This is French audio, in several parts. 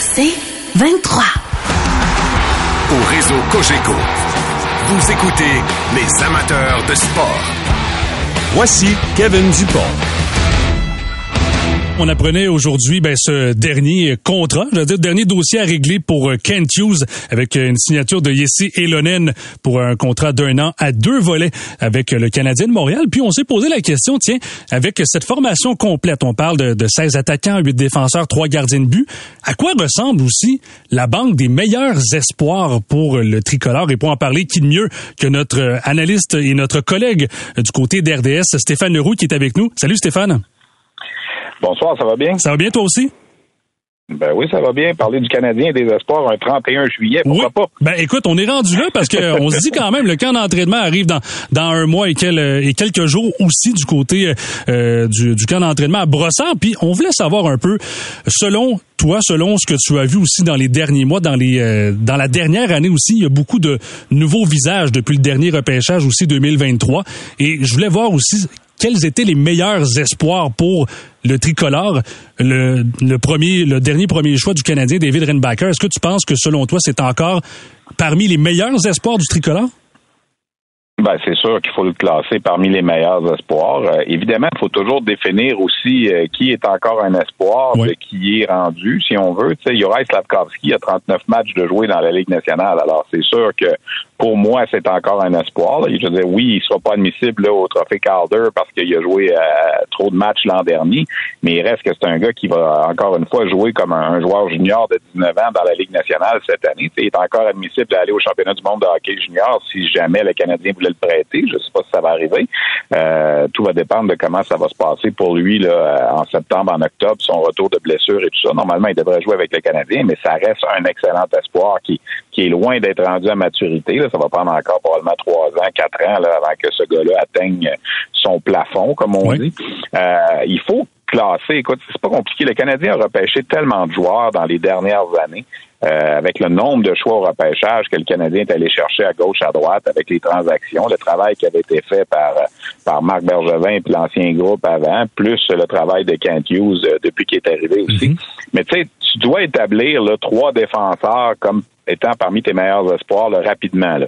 C'est 23. Au réseau Cogeco, vous écoutez les amateurs de sport. Voici Kevin Dupont on apprenait aujourd'hui ben, ce dernier contrat, je veux dire, dernier dossier à régler pour euh, Kent Hughes avec euh, une signature de Yessi Elonen pour un contrat d'un an à deux volets avec le Canadien de Montréal. Puis on s'est posé la question, tiens, avec cette formation complète, on parle de, de 16 attaquants, 8 défenseurs, 3 gardiens de but, à quoi ressemble aussi la banque des meilleurs espoirs pour le tricolore? Et pour en parler, qui de mieux que notre analyste et notre collègue du côté d'RDS, Stéphane Leroux, qui est avec nous. Salut Stéphane. Bonsoir, ça va bien? Ça va bien toi aussi? Ben oui, ça va bien. Parler du Canadien et des espoirs un 31 juillet, pourquoi pas? Ben écoute, on est rendu là parce qu'on se dit quand même, le camp d'entraînement arrive dans, dans un mois et, et quelques jours aussi du côté euh, du, du camp d'entraînement à Brossard. Puis on voulait savoir un peu, selon toi, selon ce que tu as vu aussi dans les derniers mois, dans les euh, dans la dernière année aussi, il y a beaucoup de nouveaux visages depuis le dernier repêchage aussi 2023. Et je voulais voir aussi quels étaient les meilleurs espoirs pour le tricolore, le, le premier, le dernier premier choix du Canadien, David Renbacker. Est-ce que tu penses que selon toi, c'est encore parmi les meilleurs espoirs du tricolore? Ben, c'est sûr qu'il faut le classer parmi les meilleurs espoirs. Euh, évidemment, il faut toujours définir aussi euh, qui est encore un espoir, de qui est rendu, si on veut. Tu sais, Juraj Slavkovski a 39 matchs de jouer dans la Ligue nationale. Alors, c'est sûr que pour moi, c'est encore un espoir. Je veux dire, oui, il ne sera pas admissible là, au Trophée Calder parce qu'il a joué euh, trop de matchs l'an dernier, mais il reste que c'est un gars qui va encore une fois jouer comme un, joueur junior de 19 ans dans la Ligue nationale cette année. il est encore admissible d'aller au championnat du monde de hockey junior si jamais le Canadien voulait le prêter. Je ne sais pas si ça va arriver. Euh, tout va dépendre de comment ça va se passer pour lui là, euh, en septembre, en octobre, son retour de blessure et tout ça. Normalement, il devrait jouer avec le Canadien, mais ça reste un excellent espoir qui, qui est loin d'être rendu à maturité. Là ça va prendre encore probablement trois ans, quatre ans là, avant que ce gars-là atteigne son plafond, comme on dit. Euh, il faut classer. Écoute, c'est pas compliqué. Le Canadien a repêché tellement de joueurs dans les dernières années. Euh, avec le nombre de choix au repêchage que le Canadien est allé chercher à gauche, à droite, avec les transactions, le travail qui avait été fait par par Marc Bergevin et l'ancien groupe avant, plus le travail de Kent Hughes euh, depuis qu'il est arrivé aussi. Mm-hmm. Mais tu sais, tu dois établir là, trois défenseurs comme étant parmi tes meilleurs espoirs rapidement.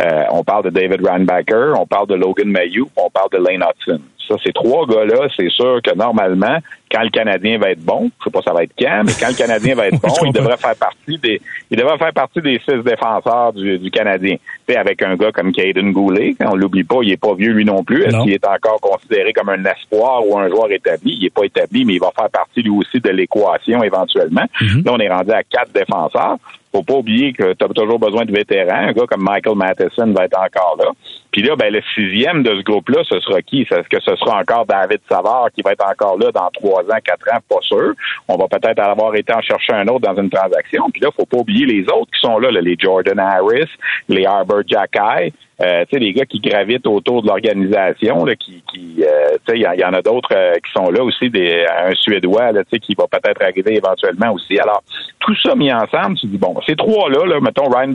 Euh, on parle de David Reinbacker, on parle de Logan Mayhew, on parle de Lane Hudson. Ça, ces trois gars-là, c'est sûr que normalement, quand le Canadien va être bon, je sais pas ça va être quand, mais quand le Canadien va être bon, il devrait faire partie des, il devrait faire partie des six défenseurs du, du Canadien. sais, avec un gars comme Caden Goulet, on l'oublie pas, il est pas vieux lui non plus. Est-ce qu'il est encore considéré comme un espoir ou un joueur établi? Il est pas établi, mais il va faire partie lui aussi de l'équation éventuellement. Mm-hmm. Là, on est rendu à quatre défenseurs faut pas oublier que tu as toujours besoin de vétérans. Un gars comme Michael Matheson va être encore là. Puis là, ben, le sixième de ce groupe-là, ce sera qui? Est-ce que ce sera encore David Savard qui va être encore là dans trois ans, quatre ans? Pas sûr. On va peut-être avoir été en chercher un autre dans une transaction. Puis là, faut pas oublier les autres qui sont là, les Jordan Harris, les Arbor Jackay. Euh, les gars qui gravitent autour de l'organisation, qui, qui euh, il y, en a d'autres euh, qui sont là aussi, des, un Suédois, là, qui va peut-être arriver éventuellement aussi. Alors, tout ça mis ensemble, tu dis, bon, ces trois-là, là, mettons, Ryan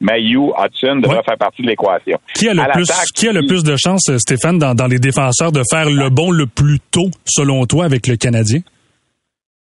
Mayu, Hudson devraient faire partie de l'équation. Qui a le plus, qui a le plus de chance, Stéphane, dans, dans les défenseurs de faire le bon le plus tôt, selon toi, avec le Canadien?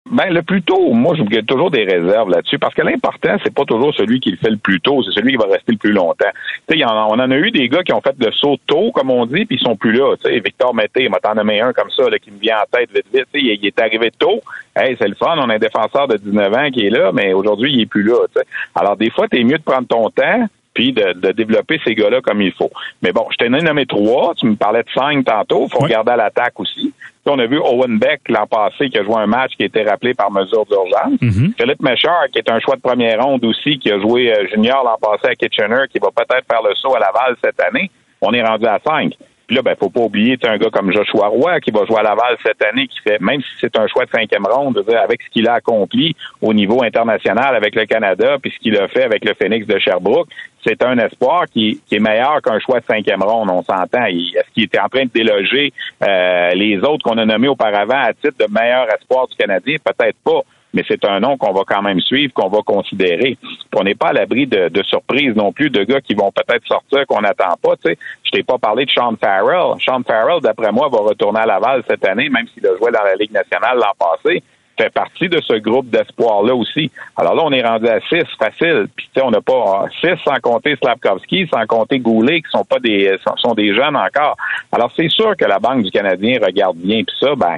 Ben, le plus tôt, moi, je vous toujours des réserves là-dessus, parce que l'important, c'est pas toujours celui qui le fait le plus tôt, c'est celui qui va rester le plus longtemps. Tu sais, on en a eu des gars qui ont fait le saut tôt, comme on dit, puis ils sont plus là. Tu sais, Victor Mété, il m'a t'en nommé un comme ça, là, qui me vient en tête vite, vite. Tu sais, il, est arrivé tôt. Hey, c'est le fun, on a un défenseur de 19 ans qui est là, mais aujourd'hui, il est plus là. Tu sais. Alors, des fois, t'es mieux de prendre ton temps, puis de, développer ces gars-là comme il faut. Mais bon, je t'ai nommé trois, tu me parlais de cinq tantôt, faut regarder à l'attaque aussi. On a vu Owen Beck l'an passé qui a joué un match qui a été rappelé par mesure d'urgence. Mm-hmm. Philippe Méchard, qui est un choix de première ronde aussi, qui a joué euh, junior l'an passé à Kitchener, qui va peut-être faire le saut à Laval cette année. On est rendu à cinq. Puis là, ben, faut pas oublier, un gars comme Joshua Roy qui va jouer à Laval cette année, qui fait, même si c'est un choix de cinquième ronde, avec ce qu'il a accompli au niveau international avec le Canada, puis ce qu'il a fait avec le Phoenix de Sherbrooke, c'est un espoir qui, est meilleur qu'un choix de cinquième ronde, on s'entend. Est-ce qu'il était en train de déloger euh, les autres qu'on a nommés auparavant à titre de meilleur espoir du Canadien? Peut-être pas mais c'est un nom qu'on va quand même suivre, qu'on va considérer. on n'est pas à l'abri de, surprises non plus, de gars qui vont peut-être sortir qu'on n'attend pas. Tu sais, je t'ai pas parlé de Sean Farrell. Sean Farrell, d'après moi, va retourner à Laval cette année, même s'il a joué dans la Ligue nationale l'an passé. Fait partie de ce groupe d'espoir-là aussi. Alors là, on est rendu à 6, facile. Puis, tu sais, on n'a pas 6 sans compter Slavkovski, sans compter Goulet, qui sont pas des sont des jeunes encore. Alors, c'est sûr que la Banque du Canadien regarde bien. Puis ça, ben,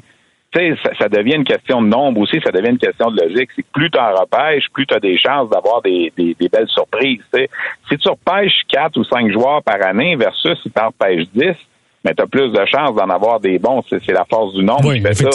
sais, ça, devient une question de nombre aussi, ça devient une question de logique. C'est plus tu en repêches, plus tu as des chances d'avoir des, des, belles surprises. Si tu repêches 4 ou 5 joueurs par année versus si tu repêches 10, mais tu as plus de chances d'en avoir des bons. C'est la force du nombre qui fait ça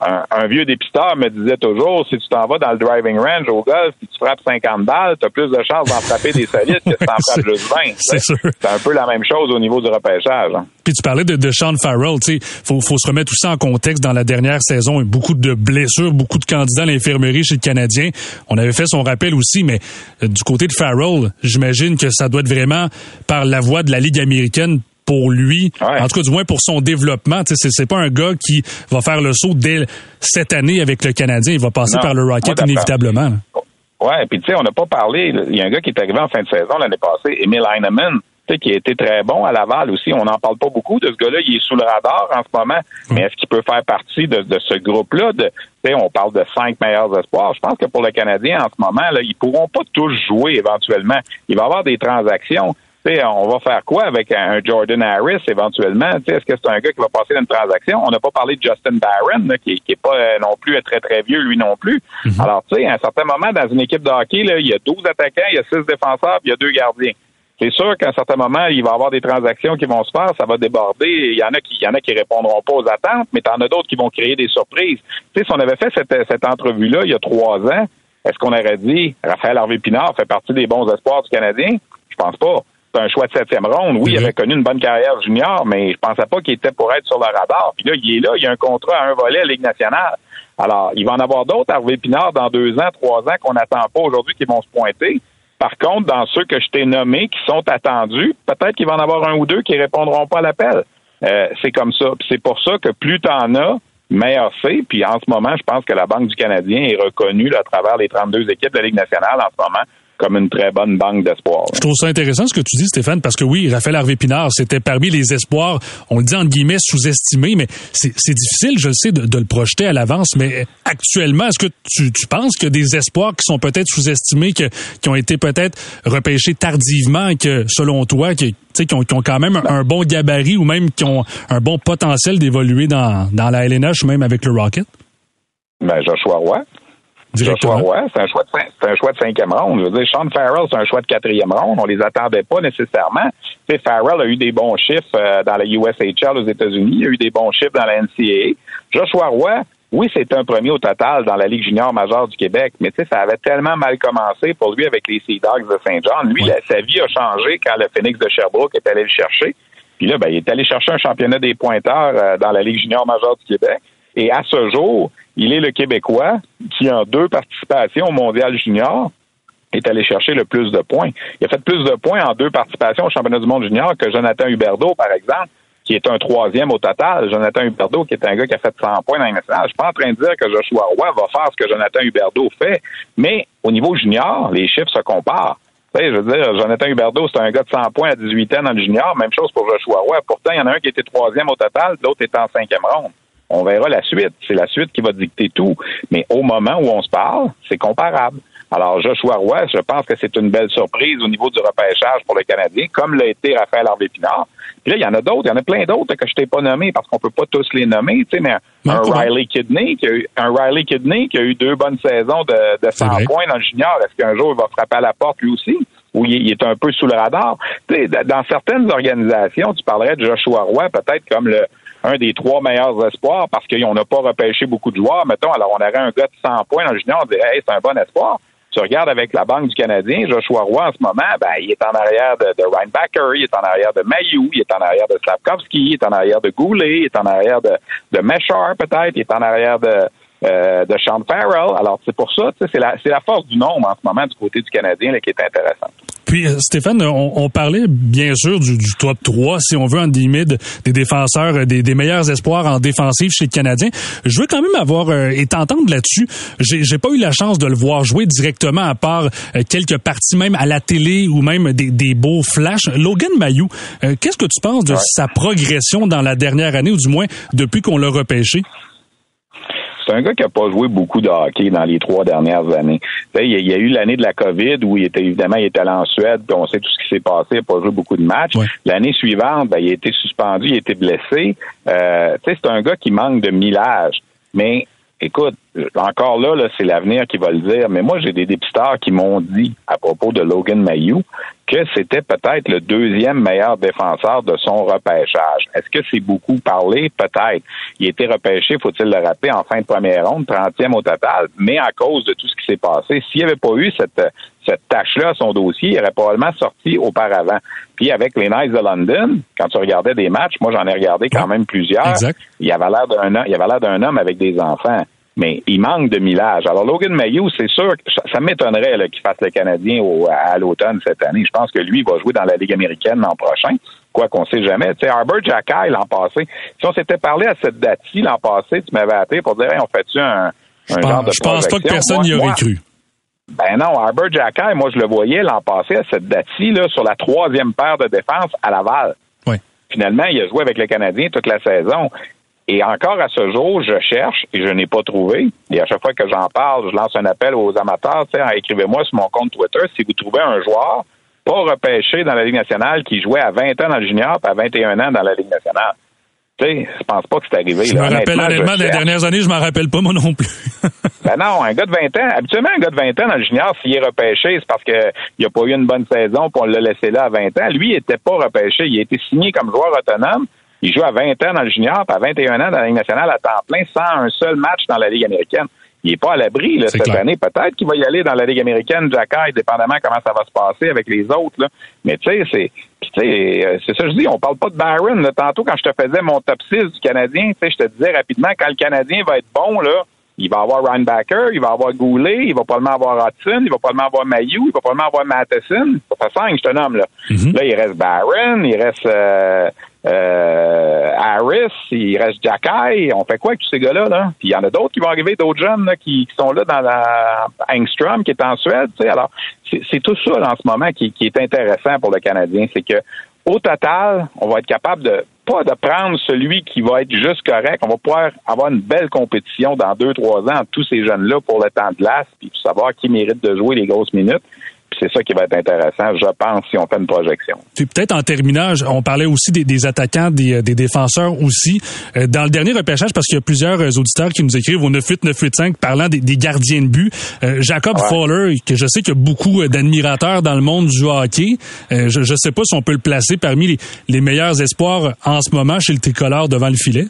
un, vieux dépisteur me disait toujours, si tu t'en vas dans le driving range au golf et tu frappes 50 balles, tu as plus de chances d'en frapper des solides que si tu en frappes juste 20. C'est C'est un peu la même chose au niveau du repêchage. Hein. Puis tu parlais de, de Sean Farrell, tu sais, faut, faut se remettre tout ça en contexte. Dans la dernière saison, beaucoup de blessures, beaucoup de candidats à l'infirmerie chez le Canadien. On avait fait son rappel aussi, mais euh, du côté de Farrell, j'imagine que ça doit être vraiment par la voie de la Ligue américaine pour lui, en tout cas du moins pour son développement. C'est, c'est pas un gars qui va faire le saut dès cette année avec le Canadien. Il va passer par le Rocket inévitablement. Ouais, puis tu sais, on n'a pas parlé. Il y a un gars qui est arrivé en fin de saison l'année passée, Emil Heinemann, qui a été très bon à Laval aussi. On n'en parle pas beaucoup de ce gars-là. Il est sous le radar en ce moment. Mais est-ce qu'il peut faire partie de, ce groupe-là? De, on parle de cinq meilleurs espoirs. Je pense que pour le Canadien, en ce moment, là, ils pourront pas tous jouer éventuellement. Il va y avoir des transactions on va faire quoi avec un Jordan Harris éventuellement? Est-ce que c'est un gars qui va passer une transaction? On n'a pas parlé de Justin Barron, qui, qui est pas euh, non plus très, très vieux, lui non plus. Mhm. Alors, tu sais, à un certain moment, dans une équipe de hockey, il y a 12 attaquants, il y a 6 défenseurs, puis il y a deux gardiens. C'est sûr qu'à un certain moment, il va y avoir des transactions qui vont se faire, ça va déborder. Il y en a qui, il y en a qui répondront pas aux attentes, mais en as d'autres qui vont créer des surprises. Tu sais, si on avait fait cette, cette entrevue-là il y a trois ans, est-ce qu'on aurait dit Raphaël Harvey Pinard fait partie des bons espoirs du Canadien? Je pense pas un choix de septième ronde. Oui, il avait connu une bonne carrière junior, mais je pensais pas qu'il était pour être sur le radar. Puis là, il est là, il y a un contrat à un volet à Ligue nationale. Alors, il va en avoir d'autres, Hervé Pinard, dans deux ans, trois ans, qu'on n'attend pas aujourd'hui, qui vont se pointer. Par contre, dans ceux que je t'ai nommés, qui sont attendus, peut-être qu'il va en avoir un ou deux qui répondront pas à l'appel. Euh, c'est comme ça. C'est pour ça que plus tu en as, meilleur c'est. Puis en ce moment, je pense que la Banque du Canadien est reconnue à travers les 32 équipes de la Ligue nationale en ce moment comme une très bonne banque d'espoir. Je trouve ça intéressant ce que tu dis, Stéphane, parce que oui, Raphaël Harvey Pinard, c'était parmi les espoirs, on le dit entre guillemets, sous-estimés, mais c'est difficile, je le sais, de, le projeter à l'avance. Mais actuellement, est-ce que tu, penses qu'il y a des espoirs qui sont peut-être sous-estimés, qui ont été peut-être repêchés tardivement, que selon toi, qui, qui ont, qui ont quand même un bon gabarit ou même qui ont un bon potentiel d'évoluer dans, dans la LNH ou même avec le Rocket? Ben, Joshua Roy. Joshua Roy, c'est un choix de c'est un choix de cinquième ronde. Je veux dire, Sean Farrell, c'est un choix de quatrième ronde. On les attendait pas nécessairement. Tu Farrell a eu des bons chiffres euh, dans la USHL aux États-Unis. Il a eu des bons chiffres dans la NCAA. Joshua Roy, oui, c'est un premier au total dans la Ligue junior majeure du Québec, mais tu sais, ça avait tellement mal commencé pour lui avec les Sea Dogs de Saint-Jean. Lui, sa vie a changé quand le Phoenix de Sherbrooke est allé le chercher. Puis là, ben, il est allé chercher un championnat des pointeurs euh, dans la Ligue junior majeure du Québec. Et à ce jour, il est le Québécois qui, en deux participations au mondial junior, est allé chercher le plus de points. Il a fait plus de points en deux participations au championnat du monde junior que Jonathan Huberdeau, par exemple, qui est un troisième au total. Jonathan Huberdeau, qui est un gars qui a fait 100 points dans les nationales. Je suis pas en train de dire que Joshua Roy va faire ce que Jonathan Huberdeau fait, mais au niveau junior, les chiffres se comparent. je veux dire, Jonathan Huberdeau, c'est un gars de 100 points à 18 ans dans le junior. Même chose pour Joshua Roy. Pourtant, il y en a un qui était troisième au total, l'autre était en cinquième ronde. On verra la suite. C'est la suite qui va dicter tout. Mais au moment où on se parle, c'est comparable. Alors, Joshua Roy, je pense que c'est une belle surprise au niveau du repêchage pour le Canadien, comme l'a été Raphaël Harvey-Pinard. Puis là, il y en a d'autres, il y en a plein d'autres que je t'ai pas nommés parce qu'on peut pas tous les nommer, tu sais, mais un, Riley Kidney, qui a eu, un Riley Kidney qui a eu deux bonnes saisons de, de 100 points dans le junior. Est-ce qu'un jour il va frapper à la porte lui aussi? Ou il, est un peu sous le radar? Tu sais, dans certaines organisations, tu parlerais de Joshua Roy peut-être comme le, un des trois meilleurs espoirs parce qu'on n'a pas repêché beaucoup de joueurs. Mettons, alors on aurait un gars de 100 points dans le junior, on dirait, hey, c'est un bon espoir. Tu regardes avec la Banque du Canadien, Joshua Roy en ce moment, ben, il est en arrière de, de Ryan il est en arrière de Mayou, il est en arrière de Slavkovski, il est en arrière de Goulet, il est en arrière de, de Meshar peut-être, il est en arrière de, euh, de Sean Farrell. Alors, c'est pour ça, c'est la, la force du nombre en ce moment du côté du Canadien là, qui est intéressante. Puis, euh, Stéphane, on, parlait bien sûr du, top 3, si on veut, en limite, des défenseurs, des, des, meilleurs espoirs en défensive chez le Canadien. Je veux quand même avoir euh, et t'entendre là-dessus. J'ai, j'ai pas eu la chance de le voir jouer directement, à part euh, quelques parties même à la télé ou même des, des beaux flashs. Logan Mayou, qu'est-ce que tu penses de sa progression dans la dernière année, ou du moins depuis qu'on l'a repêché? C'est un gars qui a pas joué beaucoup de hockey dans les trois dernières années. Il y, a, eu l'année de la COVID où il était évidemment il était allé en Suède, puis on sait tout ce qui s'est passé, il n'a pas joué beaucoup de matchs. L'année suivante, ben, il a été suspendu, il a été blessé. Euh, c'est un gars qui manque de millage. Mais écoute, encore là, là c'est l'avenir qui va le dire, mais moi, j'ai des dépisteurs qui m'ont dit à propos de Logan Mayou que c'était peut-être le deuxième meilleur défenseur de son repêchage. Est-ce que c'est beaucoup parlé? Peut-être. Il a été repêché, faut-il le rappeler, en fin de première ronde, 30e au total, mais à cause de tout ce qui s'est passé, s'il n'y avait pas eu cette, cette tâche-là à son dossier, il aurait probablement sorti auparavant. Puis avec les Knights de London, quand tu regardais des matchs, moi j'en ai regardé quand même plusieurs, il avait l'air d'un il avait l'air d'un homme avec des enfants mais il manque de millage. Alors, Logan Mayou, c'est sûr, ça, ça m'étonnerait qu'il fasse le Canadien au, à l'automne cette année. Je pense que lui va jouer dans la Ligue américaine l'an prochain, quoi qu'on sait jamais. Tu sais, Arbor l'an passé, si on s'était parlé à cette date-ci l'an passé, tu m'avais appelé pour dire, on fait-tu un, un genre de Je pense pas que personne n'y aurait cru. Ben non, Arbor Jackay, moi je le voyais l'an passé à cette date-ci, là, sur la troisième paire de défense à Laval. Oui. Finalement, il a joué avec le Canadien toute la saison. Et encore à ce jour, je cherche et je n'ai pas trouvé. Et à chaque fois que j'en parle, je lance un appel aux amateurs. Écrivez-moi sur mon compte Twitter si vous trouvez un joueur pas repêché dans la Ligue nationale qui jouait à 20 ans dans le junior et à 21 ans dans la Ligue nationale. Tu sais, je pense pas que c'est arrivé. Je me rappelle honnêtement, les dernières années, je m'en rappelle pas, moi non plus. ben non, un gars de 20 ans, habituellement, un gars de 20 ans dans le junior, s'il est repêché, c'est parce qu'il n'a pas eu une bonne saison, puis on l'a laissé là à 20 ans. Lui, il était pas repêché. Il a été signé comme joueur autonome. Il joue à 20 ans dans le junior, puis à 21 ans dans la Ligue nationale à temps plein, sans un seul match dans la Ligue américaine. Il n'est pas à l'abri cette année. Peut-être qu'il va y aller dans la Ligue américaine, Jacky, dépendamment comment ça va se passer avec les autres. Là. Mais tu sais, c'est euh, c'est ça que je dis, on parle pas de Byron. Tantôt, quand je te faisais mon top 6 du Canadien, je te disais rapidement, quand le Canadien va être bon, là, il va avoir Ryan il va avoir Goulet, il va probablement avoir Hudson, il va probablement avoir Mayou, il va probablement avoir Matheson. Ça fait cinq, je te nomme, là. Mm-hmm. Là, il reste Barron, il reste euh, euh, Harris, il reste Jacky. On fait quoi avec tous ces gars-là? Là? Puis il y en a d'autres qui vont arriver, d'autres jeunes qui, sont là dans la Engstrom, qui est en Suède. sais Alors, c'est tout ça en ce moment qui, qui est intéressant pour le Canadien. C'est que au total, on va être capable de pas de prendre celui qui va être juste correct. On va pouvoir avoir une belle compétition dans deux, trois ans tous ces jeunes-là pour le temps de glace, puis savoir qui mérite de jouer les grosses minutes c'est ça qui va être intéressant, je pense, si on fait une projection. Puis peut-être en terminant, on parlait aussi des, attaquants, des, défenseurs aussi. Euh, dans le dernier repêchage, parce qu'il y a plusieurs euh, auditeurs qui nous écrivent au 98-985 parlant des, gardiens de but. Euh, Jacob Fowler, que je sais qu'il y a beaucoup d'admirateurs dans le monde du hockey. je ne sais pas si on peut le placer parmi les, meilleurs espoirs en ce moment chez le tricolore devant le filet.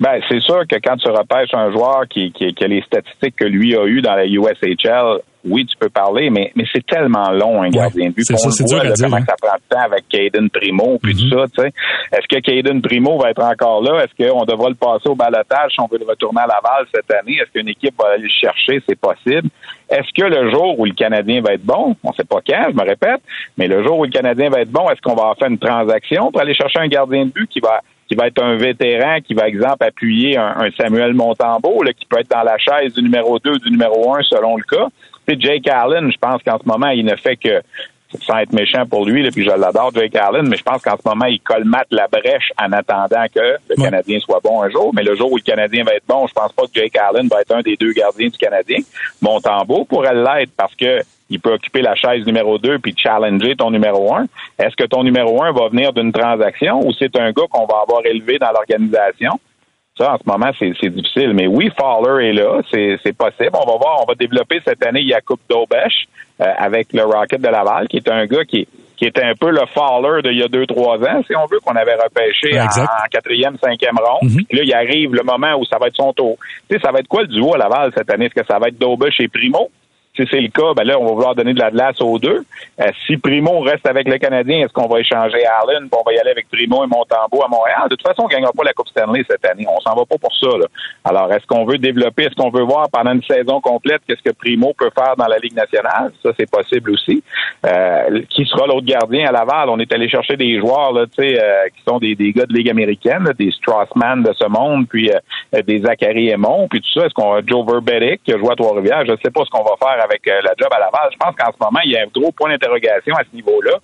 Ben, c'est sûr que quand tu repêches un joueur qui, qui, qui, a les statistiques que lui a eues dans la USHL, oui, tu peux parler, mais, mais c'est tellement long, un gardien de but. C'est ça, c'est dur à dire, comment ça prend de temps avec Caden Primo, puis tout mm-hmm. ça, tu sais. Est-ce que Caden Primo va être encore là? Est-ce qu'on devra le passer au balotage si on veut le retourner à Laval cette année? Est-ce qu'une équipe va aller le chercher? C'est possible. Est-ce que le jour où le Canadien va être bon, on sait pas quand, je me répète, mais le jour où le Canadien va être bon, est-ce qu'on va faire une transaction pour aller chercher un gardien de but qui va qui va être un vétéran qui va, exemple, appuyer un, Samuel Montembeau, là, qui peut être dans la chaise du numéro 2 du numéro 1 selon le cas. C'est Jake Allen, je pense qu'en ce moment, il ne fait que sans être méchant pour lui, là, puis je l'adore, Jake Allen, mais je pense qu'en ce moment, il colmate la brèche en attendant que le Canadien soit bon un jour. Mais le jour où le Canadien va être bon, je pense pas que Jake Allen va être un des deux gardiens du Canadien. Montembeau pourrait l'être parce que il peut occuper la chaise numéro 2 puis challenger ton numéro 1. Est-ce que ton numéro 1 va venir d'une transaction ou c'est un gars qu'on va avoir élevé dans l'organisation? Ça, en ce moment, c'est difficile. Mais oui, Fowler est là, c'est possible. On va voir, on va développer cette année Jakub Dobesch euh, avec le Rocket de Laval, qui est un gars qui, qui était un peu le Fowler d'il y a deux, trois ans, si on veut, qu'on avait repêché en, quatrième, cinquième ronde. Mm-hmm. Puis là, il arrive le moment où ça va être son tour. Tu sais, ça va être quoi le duo à Laval cette année? Est-ce que ça va être Dobesch et Primo? Si c'est le cas, ben là, on va vouloir donner de la glace aux deux. Euh, si Primo reste avec le Canadien, est-ce qu'on va échanger Allen, puis on va y aller avec Primo et Montembeau à Montréal? De toute façon, on ne gagnera pas la Coupe Stanley cette année. On s'en va pas pour ça. Là. Alors, est-ce qu'on veut développer, est-ce qu'on veut voir pendant une saison complète qu'est-ce que Primo peut faire dans la Ligue nationale? Ça, c'est possible aussi. Euh, qui sera l'autre gardien à Laval? On est allé chercher des joueurs là, sais, euh, qui sont des, des gars de Ligue américaine, des Strassman de ce monde, puis euh, des Zachary Aymon, puis tout ça. Est-ce qu'on a Joe Verbetic qui a joué à Trois-Rivières? Je ne sais pas ce qu'on va faire avec euh, la job à Laval. Je pense qu'en ce moment, il y a un gros point d'interrogation à ce niveau-là.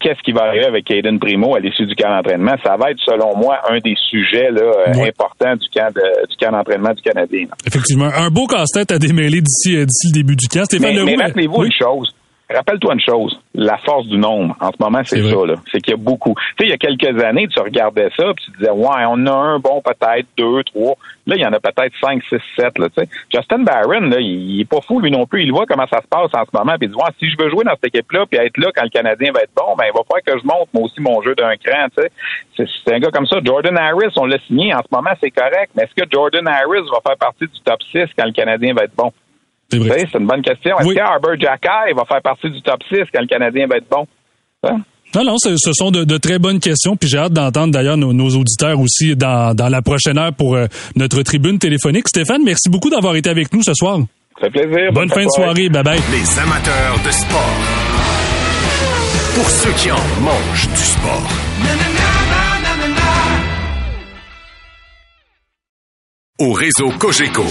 qu'est-ce qui va arriver avec Caden Primo à l'issue du camp d'entraînement, ça va être, selon moi, un des sujets là, importants du camp, de, du camp d'entraînement du Canadien. Effectivement. Un beau casse-tête à démêler d'ici, d'ici le début du camp. Stéphane mais, mais rappelez-vous une chose Rappelle-toi une chose, la force du nombre, en ce moment, c'est ça, là. C'est qu'il y a beaucoup. Tu sais, il y a quelques années, tu regardais ça, puis tu disais, ouais, on a un bon, peut-être, deux, trois. Là, il y en a peut-être cinq, six, sept, là, tu sais. Justin Barron, là, il, est pas fou, lui non plus. Il voit comment ça se passe en ce moment, puis il dit, ouais, si je veux jouer dans cette équipe-là, puis être là quand le Canadien va être bon, ben, il va falloir que je monte, moi aussi, mon jeu d'un cran, tu sais. C'est un gars comme ça. Jordan Harris, on l'a signé, en ce moment, c'est correct, mais est-ce que Jordan Harris va faire partie du top 6 quand le Canadien va être bon? C'est une bonne question. Est-ce que Jacky va faire partie du top 6 quand le Canadien va être bon? Hein? Non, non, ce, sont de, très bonnes questions. Puis j'ai hâte d'entendre d'ailleurs nos, auditeurs aussi dans, la prochaine heure pour euh, notre tribune téléphonique. Stéphane, merci beaucoup d'avoir été avec nous ce soir. Ça fait plaisir. Bonne, fin de soirée. Bye bye. Les amateurs de sport. Pour ceux qui en mangent du sport. Au réseau Cogeco,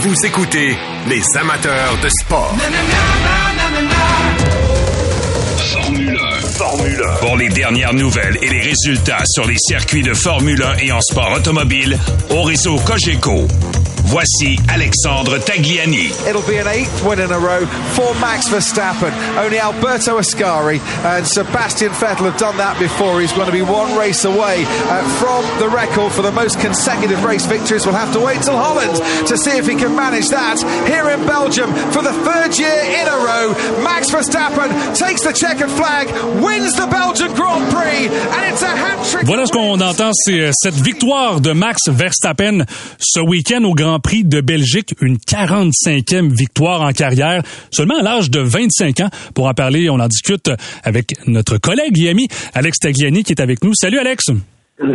vous écoutez les amateurs de sport. Formule 1. Formule 1. Pour les dernières nouvelles et les résultats sur les circuits de Formule 1 et en sport automobile, au réseau Cogeco. Voici Alexandre Tagliani. It'll be an eighth win in a row for Max Verstappen. Only Alberto Ascari and Sebastian Vettel have done that before. He's going to be one race away uh, from the record for the most consecutive race victories. We'll have to wait till Holland to see if he can manage that. Here in Belgium for the third year in a row, Max Verstappen takes the checkered flag, wins the Belgian Grand Prix, and it's a hat trick. Voilà ce qu'on entend, c'est euh, cette victoire de Max Verstappen ce week-end au Grand Prix de Belgique, une 45e victoire en carrière, seulement à l'âge de 25 ans. Pour en parler, on en discute avec notre collègue et ami Alex Tagliani qui est avec nous. Salut Alex.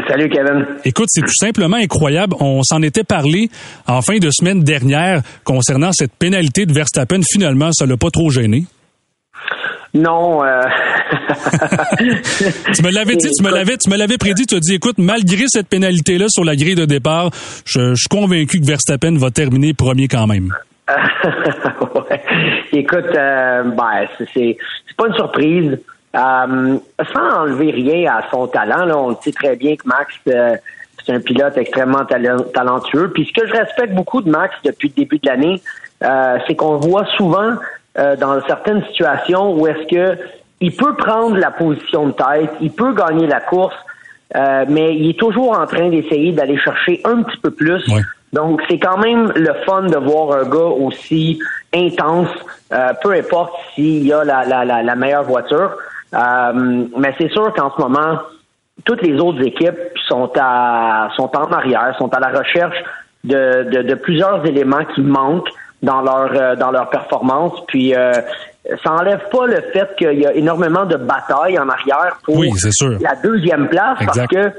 Salut Kevin. Écoute, c'est tout simplement incroyable. On s'en était parlé en fin de semaine dernière concernant cette pénalité de Verstappen. Finalement, ça l'a pas trop gêné. Non. Euh... tu me l'avais dit, tu me l'avais, tu me l'avais prédit. Tu as dit, écoute, malgré cette pénalité-là sur la grille de départ, je, suis convaincu que Verstappen va terminer premier quand même. ouais. Écoute, euh, ben, c'est pas une surprise. Euh, sans enlever rien à son talent, là, on sait très bien que Max, euh, c'est un pilote extrêmement talentueux. Puis ce que je respecte beaucoup de Max depuis le début de l'année, euh, c'est qu'on voit souvent euh, dans certaines situations où est-ce que il peut prendre la position de tête, il peut gagner la course, euh, mais il est toujours en train d'essayer d'aller chercher un petit peu plus. Donc c'est quand même le fun de voir un gars aussi intense, euh, peu importe s'il a la, la, la, meilleure voiture. mais c'est sûr qu'en ce moment, toutes les autres équipes sont à sont en arrière, sont à la recherche de, de, de plusieurs éléments qui manquent dans leur euh, dans leur performance. Puis euh, ça enlève pas le fait qu'il y a énormément de batailles en arrière pour la deuxième place parce que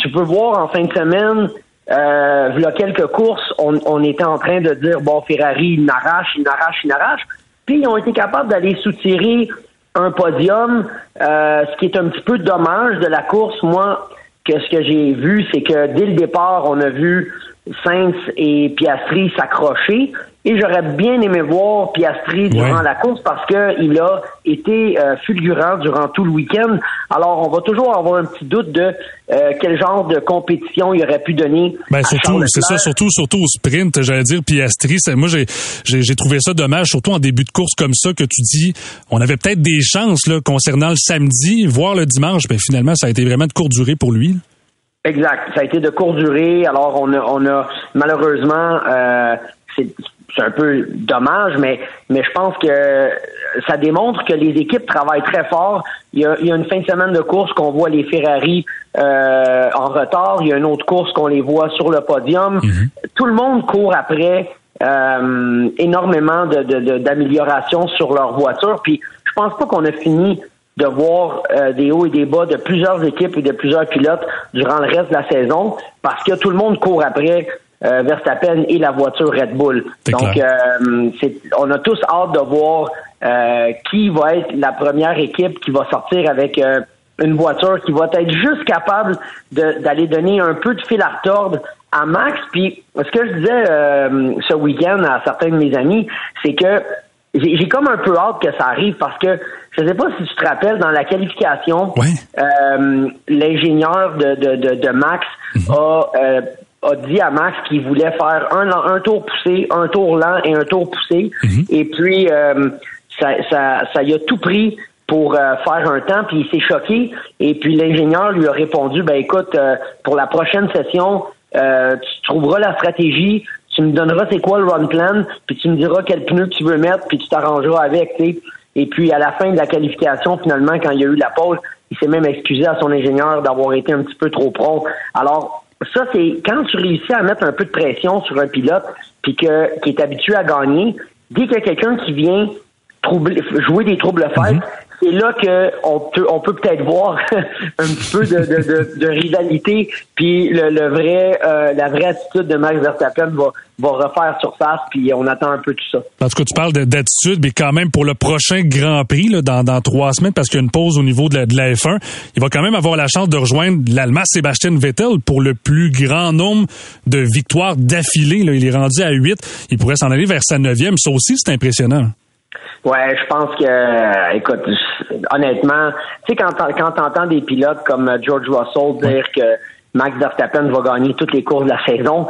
tu peux voir en fin de semaine. Euh, il y a quelques courses, on, on était en train de dire bon Ferrari il n'arrache, il n'arrache, il n'arrache. Puis ils ont été capables d'aller soutirer un podium, euh, ce qui est un petit peu dommage de la course. Moi, que ce que j'ai vu, c'est que dès le départ, on a vu Sainz et Piastri s'accrocher. Et j'aurais bien aimé voir Piastri durant la course parce qu'il a été euh, fulgurant durant tout le week-end. Alors, on va toujours avoir un petit doute de euh, quel genre de compétition il aurait pu donner. Ben surtout, c'est ça, surtout, surtout au sprint, j'allais dire Piastri. Moi, j'ai, j'ai, trouvé ça dommage, surtout en début de course comme ça, que tu dis, on avait peut-être des chances là concernant le samedi, voire le dimanche. Ben finalement, ça a été vraiment de courte durée pour lui. Exact. Ça a été de courte durée. Alors, on a, on a malheureusement, euh, c'est un peu dommage, mais, mais je pense que ça démontre que les équipes travaillent très fort. Il y a, il y a une fin de semaine de course qu'on voit les Ferrari euh, en retard. Il y a une autre course qu'on les voit sur le podium. Mhm. Tout le monde court après euh, énormément d'améliorations de, de, sur leur voiture. Puis je pense pas qu'on a fini de voir euh, des hauts et des bas de plusieurs équipes et de plusieurs pilotes durant le reste de la saison parce que tout le monde court après euh, Verstappen et la voiture Red Bull. Donc, euh, on a tous hâte de voir euh, qui va être la première équipe qui va sortir avec une voiture qui va être juste capable d'aller donner un peu de fil à retordre à Max. Puis, ce que je disais ce week-end à certains de mes amis, c'est que j'ai comme un peu hâte que ça arrive parce que je ne sais pas si tu te rappelles, dans la qualification, euh, l'ingénieur de, de, de, Max mhm. a, euh, a dit à Max qu'il voulait faire un, un tour poussé, un tour lent et un tour poussé. Mhm. Et puis, euh, ça, ça, ça y a tout pris pour faire un temps, puis il s'est choqué. Et puis l'ingénieur lui a répondu, ben écoute, pour la prochaine session, tu trouveras la stratégie, tu me donneras c'est quoi le run plan, puis tu me diras quel pneu tu veux mettre, puis tu t'arrangeras avec, tu Et puis à la fin de la qualification, finalement, quand il y a eu la pause, il s'est même excusé à son ingénieur d'avoir été un petit peu trop prompt. Alors, ça, c'est quand tu réussis à mettre un peu de pression sur un pilote, puis que qui est habitué à gagner, dès qu'il y a quelqu'un qui vient troubler, jouer des troubles fêtes, c'est là qu'on peut on peut peut-être voir un petit peu de, de, rivalité, puis le, vrai euh, la vraie attitude de Max Verstappen va va refaire surface, puis on attend un peu tout ça. En tout cas, tu parles d'attitude, mais quand même pour le prochain Grand Prix là, dans, dans trois semaines, parce qu'il y a une pause au niveau de la, de la F1, il va quand même avoir la chance de rejoindre l'Allemand Sébastien Vettel pour le plus grand nombre de victoires d'affilée. Il est rendu à huit. Il pourrait s'en aller vers sa neuvième. Ça aussi, c'est impressionnant. Ouais, je pense que, écoute, honnêtement, tu sais, quand, quand t'entends des pilotes comme George Russell dire que Max Verstappen va gagner toutes les courses de la saison,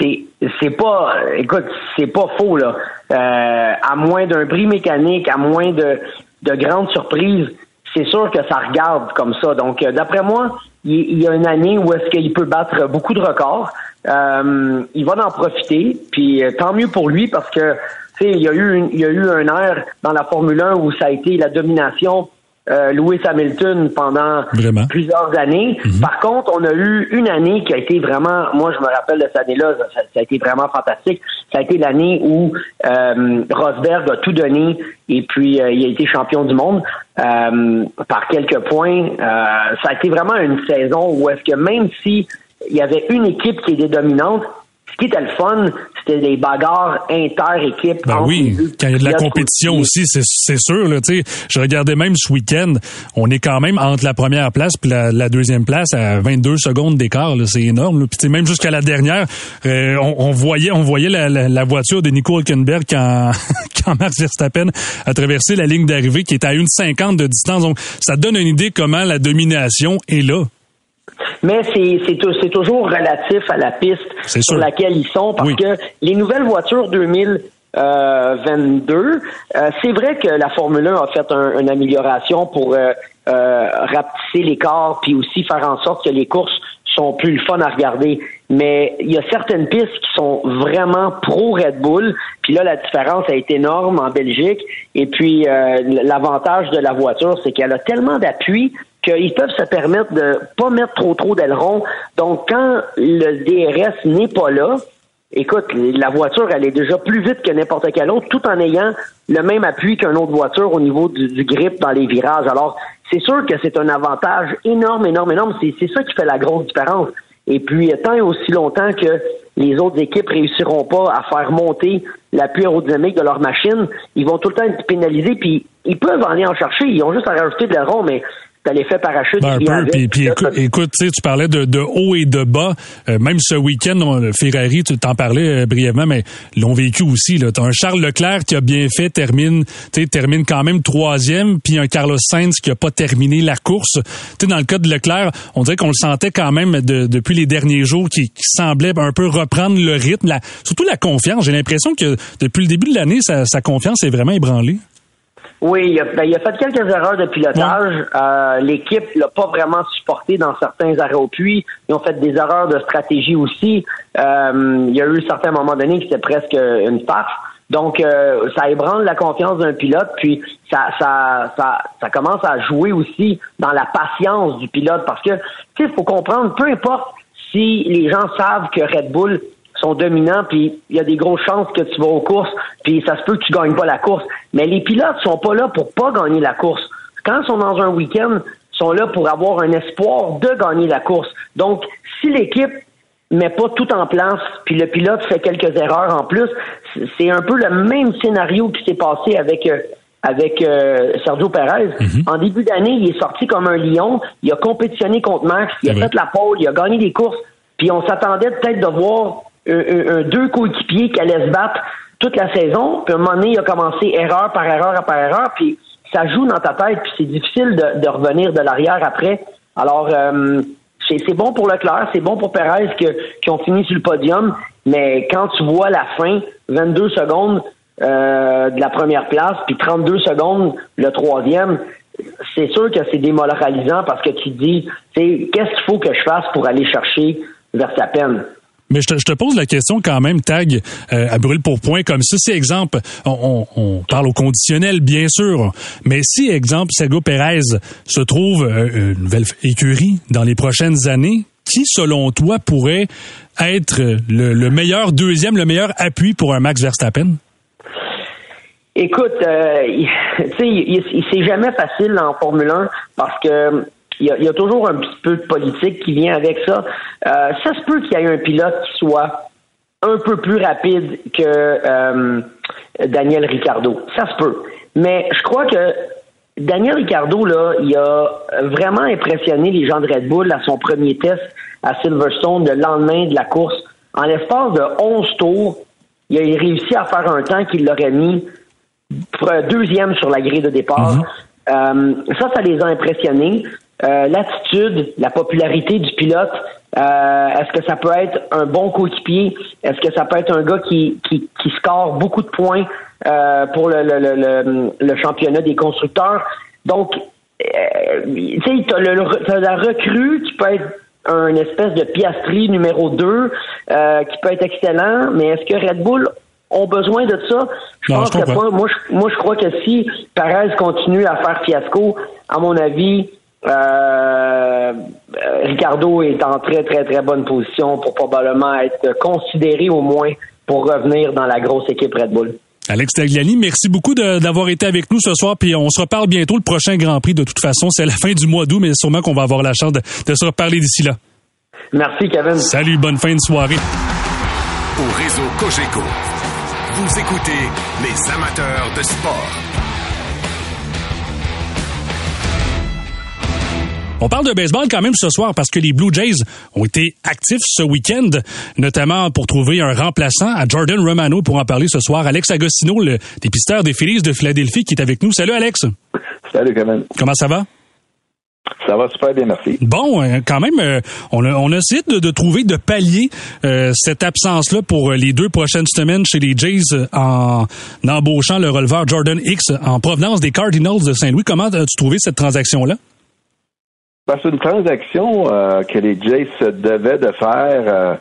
c'est c'est pas écoute c'est pas faux là. Euh, à moins d'un bris mécanique à moins de de grandes surprises c'est sûr que ça regarde comme ça. Donc euh, d'après moi il, y a une année où est-ce qu'il peut battre beaucoup de records. Euh, il va en profiter puis tant mieux pour lui parce que il y a eu une, il y a eu un air dans la Formule 1 où ça a été la domination euh, Lewis Hamilton pendant plusieurs années. Mhm. Par contre, on a eu une année qui a été vraiment, moi je me rappelle de cette année-là, ça, a été vraiment fantastique. Ça a été l'année où euh, Rosberg a tout donné et puis euh, il a été champion du monde euh, par quelques points. ça a été vraiment une saison où est-ce que même si il y avait une équipe qui était dominante, ce qui était le fun, c'était des bagarres inter-équipes. Ben oui, quand il y a de la compétition aussi, c'est sûr. Là, je regardais même ce week-end, on est quand même entre la première place et la, deuxième place à 22 secondes d'écart. C'est énorme. Puis même jusqu'à la dernière, euh, on, voyait, on voyait la, voiture de Nico Hülkenberg quand, quand Max Verstappen a traversé la ligne d'arrivée qui est à une cinquante de distance. Donc, ça donne une idée comment la domination est là. Mais c'est toujours relatif à la piste sur laquelle ils sont parce que les nouvelles voitures 2022, euh, euh, c'est vrai que la Formule 1 a fait une amélioration pour euh, euh, rapetisser l'écart puis aussi faire en sorte que les courses sont plus fun à regarder. Mais il y a certaines pistes qui sont vraiment pro Red Bull. Puis là, la différence a été énorme en Belgique. Et puis, l'avantage de la voiture, c'est qu'elle a tellement d'appui qu'ils peuvent se permettre de pas mettre trop trop d'ailerons. Donc, quand le DRS n'est pas là, écoute, la voiture, elle est déjà plus vite que n'importe quelle autre, tout en ayant le même appui qu'une autre voiture au niveau du, grip dans les virages. Alors, c'est sûr que c'est un avantage énorme, énorme, énorme. C'est ça qui fait la grosse différence. Et puis, tant aussi longtemps que les autres équipes réussiront pas à faire monter l'appui aérodynamique de leur machine, ils vont tout le temps être pénalisés, puis ils peuvent aller en chercher. Ils ont juste à rajouter de l'aéron, mais t'as l'effet parachute. Ben, un peu, puis, écoute, tu parlais de, de, haut et de bas. Euh, même ce week-end, Ferrari, tu t'en parlais euh, brièvement, mais l'ont vécu aussi. Là. T'as un Charles Leclerc qui a bien fait, termine, termine quand même troisième, puis un Carlos Sainz qui a pas terminé la course. T'sais, dans le cas de Leclerc, on dirait qu'on le sentait quand même depuis les derniers jours, qui, semblait un peu reprendre le rythme, la, surtout la confiance. J'ai l'impression que depuis le début de l'année, sa, sa confiance est vraiment ébranlée. Oui, il a, ben, il a, fait quelques erreurs de pilotage. Euh, l'équipe l'a pas vraiment supporté dans certains arrêts au puits. Ils ont fait des erreurs de stratégie aussi. Euh, il y a eu certains moments donnés qui c'était presque une farce. Donc, euh, ça ébranle la confiance d'un pilote, puis ça, ça, ça, ça commence à jouer aussi dans la patience du pilote, parce que, tu sais, il faut comprendre, peu importe si les gens savent que Red Bull sont dominants, puis il y a des grosses chances que tu vas aux courses, puis ça se peut que tu gagnes pas la course. Mais les pilotes sont pas là pour pas gagner la course. Quand ils sont dans un week-end, ils sont là pour avoir un espoir de gagner la course. Donc, si l'équipe met pas tout en place, puis le pilote fait quelques erreurs en plus, c'est un peu le même scénario qui s'est passé avec euh, avec euh, Sergio Perez. Mhm. En début d'année, il est sorti comme un lion, il a compétitionné contre Max, il a fait la pole, il a gagné des courses, puis on s'attendait peut-être de voir deux coéquipiers qui allaient se battre toute la saison. Puis à un moment donné, il a commencé erreur par erreur par erreur. Puis ça joue dans ta tête. Puis c'est difficile de, revenir de l'arrière après. Alors, euh, c'est bon pour Leclerc, c'est bon pour Perez qui ont fini sur le podium. Mais quand tu vois la fin, 22 secondes euh, de la première place, puis 32 secondes le troisième, c'est sûr que c'est démoralisant parce que tu te dis, qu'est-ce qu'il faut que je fasse pour aller chercher Verstappen? Mais je te, pose la question quand même, Tag, euh, à brûle pour point, comme ça. Si, exemple, on, parle au conditionnel, bien sûr, mais si, exemple, Sergio Perez se trouve euh, une nouvelle écurie dans les prochaines années, qui, selon toi, pourrait être le, le meilleur deuxième, le meilleur appui pour un Max Verstappen? Écoute, euh, tu sais, c'est jamais facile en Formule 1 parce que il y, a, toujours un petit peu de politique qui vient avec ça. Euh, ça se peut qu'il y ait un pilote qui soit un peu plus rapide que euh, Daniel Ricciardo. Ça se peut. Mais je crois que Daniel Ricciardo, là, il a vraiment impressionné les gens de Red Bull à son premier test à Silverstone le lendemain de la course. En l'espace de 11 tours, il a réussi à faire un temps qu'il l'aurait mis deuxième sur la grille de départ. Mhm. Euh, ça, ça les a impressionnés. Euh, l'attitude, la popularité du pilote, euh, est-ce que ça peut être un bon coéquipier? Est-ce que ça peut être un gars qui, qui, qui score beaucoup de points pour le, le, le, le, championnat des constructeurs? Donc, tu sais, tu as, la recrue qui peut être un espèce de piastri numéro 2 qui peut être excellent, mais est-ce que Red Bull ont besoin de ça? Je pense que Moi, je, moi, je crois que si Perez continue à faire fiasco, à mon avis, euh, Ricardo est en très, très, très bonne position pour probablement être considéré au moins pour revenir dans la grosse équipe Red Bull. Alex Tagliani, merci beaucoup d'avoir été avec nous ce soir, puis on se reparle bientôt. Le prochain Grand Prix, de toute façon, c'est la fin du mois d'août, mais sûrement qu'on va avoir la chance de, de se reparler d'ici là. Merci, Kevin. Salut, bonne fin de soirée. Au réseau Cogeco, vous écoutez les amateurs de sport. On parle de baseball quand même ce soir parce que les Blue Jays ont été actifs ce week-end, notamment pour trouver un remplaçant à Jordan Romano. Pour en parler ce soir, Alex Agostino, le dépisteur des Phillies de Philadelphie, qui est avec nous. Salut Alex. Salut Kevin. Comment ça va? Ça va super bien, merci. Bon, euh, quand même, euh, on, a, on a essayé de, trouver, de pallier euh, cette absence-là pour les deux prochaines semaines chez les Jays en, embauchant le releveur Jordan X en provenance des Cardinals de Saint-Louis. Comment as-tu trouvé cette transaction-là? Ben, c'est une transaction que les Jays se devaient de faire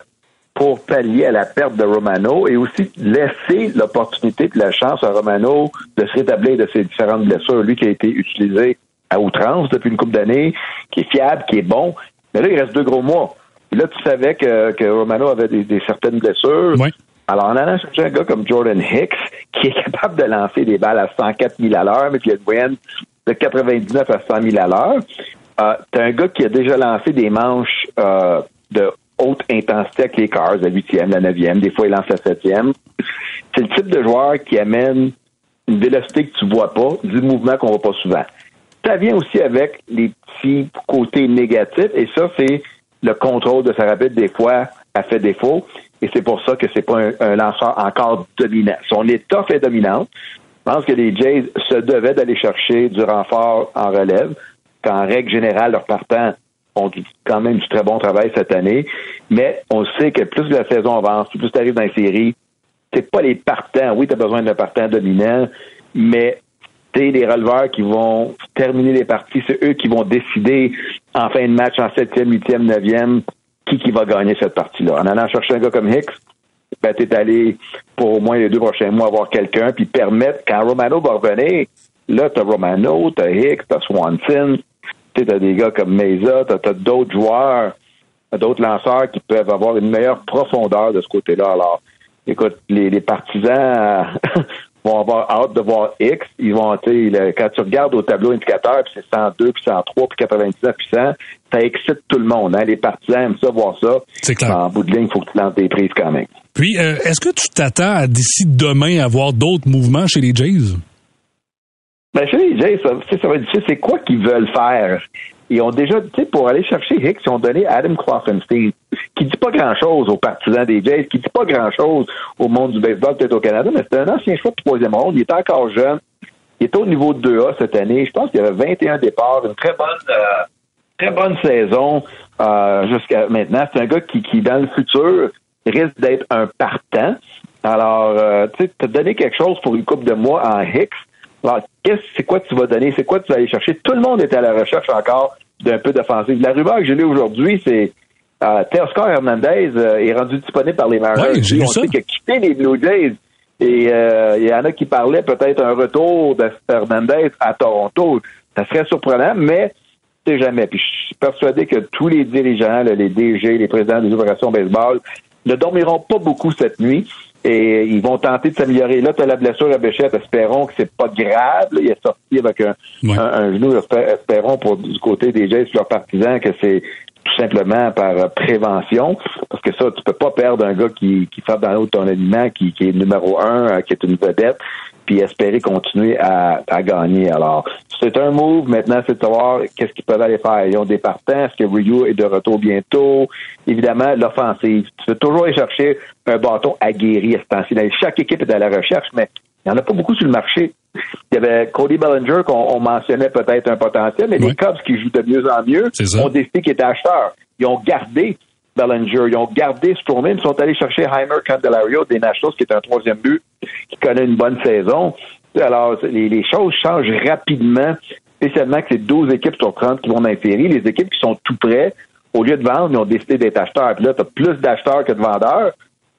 pour pallier à la perte de Romano et aussi laisser l'opportunité de la chance à Romano de se rétablir de ses différentes blessures. Lui qui a été utilisé à outrance depuis une couple d'années, qui est fiable, qui est bon. Mais là, il reste deux gros mois. Et là, tu savais que, que Romano avait des, certaines blessures. Alors, en allant chercher un gars comme Jordan Hicks, qui est capable de lancer des balles à 104 000 à l'heure, mais qui a une moyenne de 99 à 100 000 à l'heure, euh, t'as un gars qui a déjà lancé des manches euh, de haute intensité avec les Cars, la huitième, la neuvième, des fois il lance la septième. C'est le type de joueur qui amène une vélocité que tu vois pas, du mouvement qu'on voit pas souvent. Ça vient aussi avec les petits côtés négatifs, et ça, c'est le contrôle de sa rapide, des fois, a fait défaut, et c'est pour ça que c'est pas un, lanceur encore dominant. Son état fait dominant. Je pense que les Jays se devaient d'aller chercher du renfort en relève, qu'en règle générale, leurs partants ont quand même du très bon travail cette année, mais on sait que plus la saison avance, plus tu arrives dans les séries, c'est pas les partants. Oui, tu as besoin d'un partant dominant, mais les releveurs qui vont terminer les parties, c'est eux qui vont décider en fin de match, en septième, huitième, neuvième, qui, qui va gagner cette partie-là. En allant chercher un gars comme Hicks, ben, t'es allé pour au moins les deux prochains mois avoir quelqu'un, puis permettre, quand Romano va revenir, là, t'as Romano, t'as Hicks, t'as Swanson, t'as des gars comme Mesa, t'as as, d'autres joueurs, d'autres lanceurs qui peuvent avoir une meilleure profondeur de ce côté-là. Alors, écoute, les, les partisans vont avoir hâte de voir X. Ils vont, quand tu regardes au tableau indicateur, puis c'est 102, puis 103, puis 99, puis 100, ça excite tout le monde. Hein? Les partisans aiment ça, voir ça. C'est clair. En bout de ligne, il faut que tu lances des prises quand même. Puis, euh, est-ce que tu t'attends à d'ici demain à voir d'autres mouvements chez les Jays? Ben, chez les Jays, ça, ça va être. C'est quoi qu'ils veulent faire? Ils ont déjà, tu sais, pour aller chercher Hicks, ils ont donné Adam Kloffenstein, qui dit pas grand-chose aux partisans des Jays, qui dit pas grand-chose au monde du baseball, peut-être au Canada, mais c'est un ancien choix de troisième ronde. Il est encore jeune. Il est au niveau de 2A cette année. Je pense qu'il y avait 21 départs, une très bonne, euh, très bonne saison euh, jusqu'à maintenant. C'est un gars qui, qui, dans le futur, risque d'être un partant. Alors, euh, tu sais, te donner quelque chose pour une coupe de mois en Hicks. Alors, qu'est-ce, c'est quoi tu vas donner? C'est quoi tu vas aller chercher? Tout le monde est à la recherche encore d'un peu d'offensive. La rumeur que j'ai lue aujourd'hui, c'est euh, Teoscar Hernandez euh, est rendu disponible par les Mariners. Ouais, on sait qu'il a quitté les Blue Jays. Et euh, il y en a qui parlaient peut-être un retour de Hernandez à Toronto. Ça serait surprenant, mais c'est jamais. Puis je suis persuadé que tous les dirigeants, les DG, les présidents des opérations baseball, ne dormiront pas beaucoup cette nuit et ils vont tenter de s'améliorer. Là, tu as la blessure à Béchette, espérons que c'est pas grave. il est sorti avec un, un, genou, espérons pour du côté des Jays, leurs partisans, que c'est tout simplement par prévention, parce que ça, tu peux pas perdre un gars qui, qui fait dans l'autre ton aliment, qui, qui est numéro un, euh, qui est une vedette, puis espérer continuer à, à gagner. Alors, c'est un move. Maintenant, c'est de savoir qu'est-ce qu'ils peuvent aller faire. Ils ont des partants. Est-ce que Ryu est de retour bientôt? Évidemment, l'offensive. Tu veux toujours aller chercher un bâton aguerri à ce temps-ci. Chaque équipe est à la recherche, mais il n'y en a pas beaucoup sur le marché. Il y avait Cody Bellinger qu'on mentionnait peut-être un potentiel, mais les Cubs qui jouent de mieux en mieux ont décidé qu'ils étaient acheteurs. Ils ont gardé Bellinger, ils ont gardé Stroman, ils sont allés chercher Heimer Candelario des Nationals, qui est un troisième but, qui connaît une bonne saison. Alors, les, choses changent rapidement, spécialement que c'est 12 équipes sur 30 qui vont dans Les équipes qui sont tout près, au lieu de vendre, ils ont décidé d'être acheteurs. Puis là, tu as plus d'acheteurs que de vendeurs.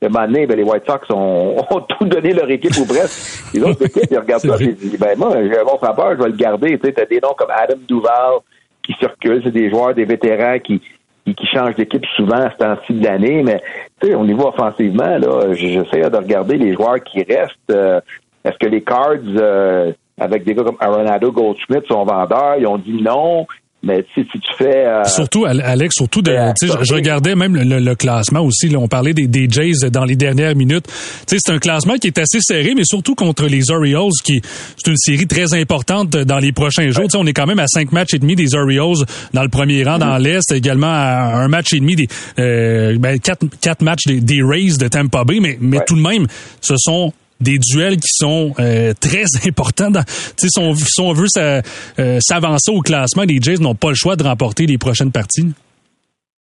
Ben, les White Sox ont, tout donné leur équipe ou presque. Les autres équipes, ils regardent ça ils disent, ben, moi, j'ai un bon frappeur, je vais le garder. Tu sais, as des noms comme Adam Duval qui circulent, c'est des joueurs, des vétérans qui, qui, changent d'équipe souvent à ce temps-ci de l'année, mais tu sais, au niveau offensivement, là, j'essaie de regarder les joueurs qui restent. Euh, est-ce que les Cards, euh, avec des gars comme Arenado Goldschmidt, sont vendeurs? Ils ont dit non. Mais si, si tu fais... Euh, surtout, Alex, surtout, de, je, je, regardais même le, classement aussi. Là, on parlait des, des Jays dans les dernières minutes. C'est un classement qui est assez serré, mais surtout contre les Orioles, qui c'est une série très importante dans les prochains jours. sais, on est quand même à cinq matchs et demi des Orioles dans le premier rang dans mm-hmm. l'Est, également à un match et demi des euh, ben, quatre, quatre matchs des, des Rays de Tampa Bay, mais, mais tout de même, ce sont des duels qui sont euh, très importants. Dans, si, on, si on veut euh, s'avancer au classement, les Jays n'ont pas le choix de remporter les prochaines parties.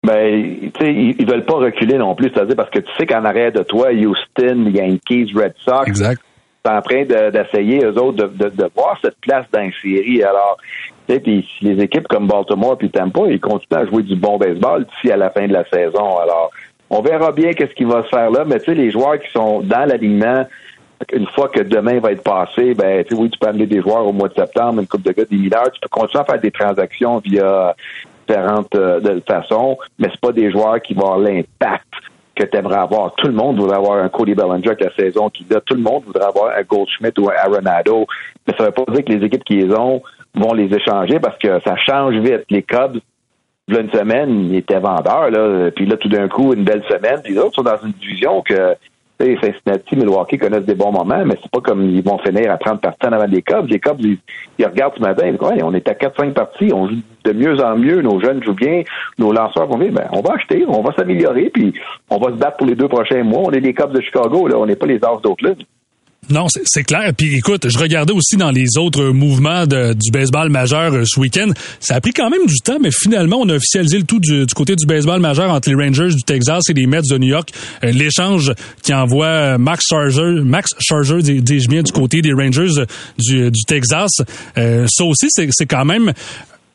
Ben, tu sais, ils, veulent pas reculer non plus, c'est-à-dire parce que tu sais qu'en arrière de toi, Houston, Yankees, Red Sox, exact. sont en train d'essayer eux autres de, de, voir cette place dans la série. Alors, tu sais, puis les équipes comme Baltimore puis Tampa, ils continuent à jouer du bon baseball d'ici à la fin de la saison. Alors, on verra bien qu'est-ce qui va se faire là, mais tu sais, les joueurs qui sont dans l'alignement, une fois que demain va être passé, ben, tu oui, tu peux amener des joueurs au mois de septembre, une coupe de gars, des mineurs, tu peux continuer à faire des transactions via différentes euh, façons, mais c'est pas des joueurs qui vont avoir l'impact que tu aimerais avoir. Tout le monde voudrait avoir un Cody Bellinger avec la saison qui là. Tout le monde voudrait avoir un Goldschmidt ou un Arenado. Mais ça veut pas dire que les équipes qui les ont vont les échanger parce que ça change vite. Les Cubs, là, une semaine, ils étaient vendeurs, là. Puis là, tout d'un coup, une belle semaine. Puis les autres sont dans une division que Cincinnati, Milwaukee connaissent des bons moments, mais c'est pas comme ils vont finir à 30 parties avant des Cubs. Les Cubs, ils, regardent ce matin, disent, on est à 4-5 parties, on joue de mieux en mieux, nos jeunes jouent bien, nos lanceurs vont bien, ben, on va acheter, on va s'améliorer, puis on va se battre pour les deux prochains mois. On est les Cubs de Chicago, là, on n'est pas les As d'Oakland. Non, c'est clair. Puis écoute, je regardais aussi dans les autres mouvements du baseball majeur euh, ce week-end. Ça a pris quand même du temps, mais finalement, on a officialisé le tout du, côté du baseball majeur entre les Rangers du Texas et les Mets de New York. Euh, l'échange qui envoie euh, Max Scherzer, Max Scherzer, dis-je bien, du côté des Rangers du, Texas. ça aussi, c'est quand même,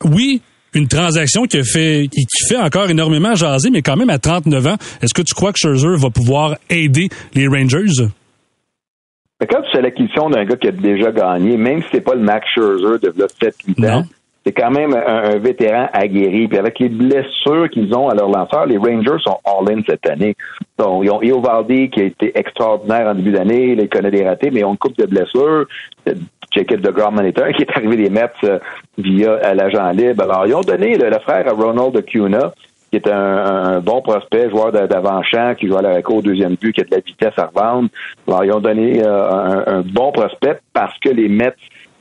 oui, une transaction qui fait qui fait encore énormément jaser, mais quand même à 39 ans, est-ce que tu crois que Scherzer va pouvoir aider les Rangers? Quand tu fais l'acquisition d'un gars qui a déjà gagné, même si c'est pas le Max Scherzer de 7-8 ans, c'est quand même un, vétéran aguerri. Puis avec les blessures qu'ils ont à leur lanceur, les Rangers sont all-in cette année. Donc, ils ont Eovaldi qui a été extraordinaire en début d'année, il connaît des ratés, mais ils ont une coupe de blessures. Jacob de Grand Monitor qui est arrivé des Mets euh, via l'agent libre. Alors, ils ont donné le, frère à Ronald Acuna qui est un, bon prospect, joueur d'avant-champ, qui joue à la au deuxième but, qui a de la vitesse à revendre. Alors, ils ont donné euh, un, bon prospect parce que les Mets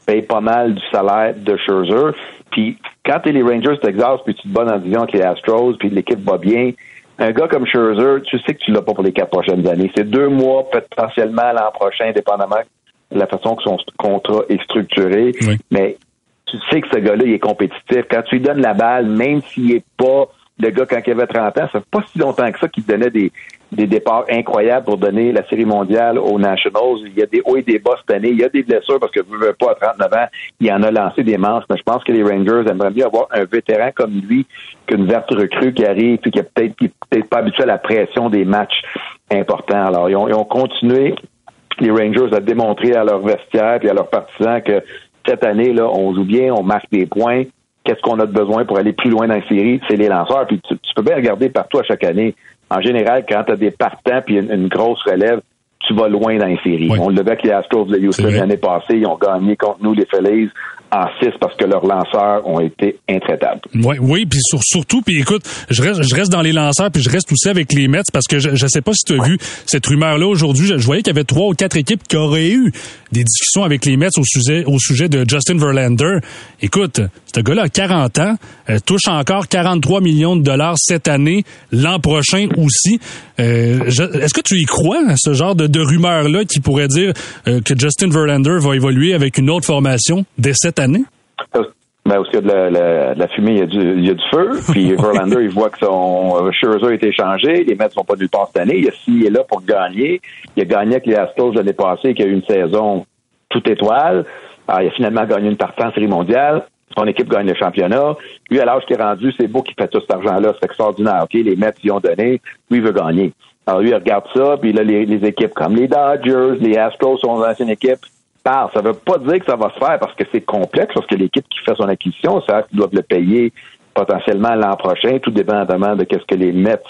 payent pas mal du salaire de Scherzer. Puis quand tu es les Rangers Texas, puis tu te bats dans la division avec les Astros, puis l'équipe va bien, un gars comme Scherzer, tu sais que tu l'as pas pour les quatre prochaines années. C'est deux mois, potentiellement l'an prochain, dépendamment de la façon que son contrat est structuré. Mais tu sais que ce gars-là, il est compétitif. Quand tu lui donnes la balle, même s'il est pas le gars quand il avait 30 ans, ça fait pas si longtemps que ça qu'il donnait des, des départs incroyables pour donner la série mondiale aux Nationals. Il y a des hauts et des bas cette année. Il y a des blessures parce que vous ne pas à 39 ans. Il en a lancé des manches, mais je pense que les Rangers aimeraient mieux avoir un vétéran comme lui qu'une verte recrue qui arrive et qui est peut-être peut pas habitué à la pression des matchs importants. Alors, ils ont, ils ont continué les Rangers à démontrer à leur vestiaire et à leurs partisans que cette année, là, on joue bien, on marque des points. Qu'est-ce qu'on a de besoin pour aller plus loin dans la série? C'est les lanceurs. Puis tu, peux bien regarder partout à chaque année. En général, quand tu as des partants puis une, grosse relève, tu vas loin dans les séries. On le avec les Astros de Houston l'année passée. Ils ont gagné contre nous, les Phillies en 6 parce que leurs lanceurs ont été intraitables. Oui, oui, puis surtout, puis écoute, je reste, je reste dans les lanceurs, puis je reste aussi avec les Mets parce que je ne sais pas si tu as vu cette rumeur-là aujourd'hui. Je, voyais qu'il y avait trois ou quatre équipes qui auraient eu des discussions avec les Mets au sujet, au sujet de Justin Verlander. Écoute, ce gars-là a 40 ans, euh, touche encore 43 millions de dollars cette année, l'an prochain aussi. Euh, Est-ce que tu y crois, ce genre de, de rumeur-là qui pourrait dire euh, que Justin Verlander va évoluer avec une autre formation dès cette année? Ben, parce qu'il y a de la, fumée, il y a du, il y a du feu. Puis Verlander, il voit que son Scherzer a été changé. Les Mets sont pas nulle part cette année. Il, a, là pour gagner. Il a gagné avec les Astros l'année passée, qui a eu une saison toute étoile. Alors, il a finalement gagné une partie en série mondiale. Son équipe gagne le championnat. Lui, à l'âge qu'il est rendu, c'est beau qu'il fait tout cet argent-là. C'est extraordinaire. OK, les Mets, ils ont donné. Lui, il veut gagner. Alors, lui, il regarde ça. Puis là, les, les équipes comme les Dodgers, les Astros sont dans une équipe Ça ne veut pas dire que ça va se faire parce que c'est complexe, parce que l'équipe qui fait son acquisition, ça doivent le payer potentiellement l'an prochain, tout dépendamment de ce que les Mets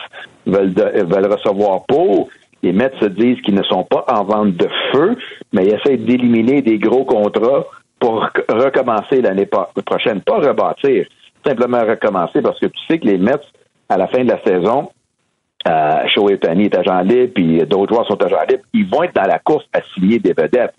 veulent, veulent recevoir pour. Les Mets se disent qu'ils ne sont pas en vente de feu, mais ils essaient d'éliminer des gros contrats pour recommencer l'année prochaine. Pas rebâtir, simplement recommencer parce que tu sais que les Mets, à la fin de la saison, euh, Shohei est agent libre, puis d'autres joueurs sont agents libres, ils vont être dans la course à signer des vedettes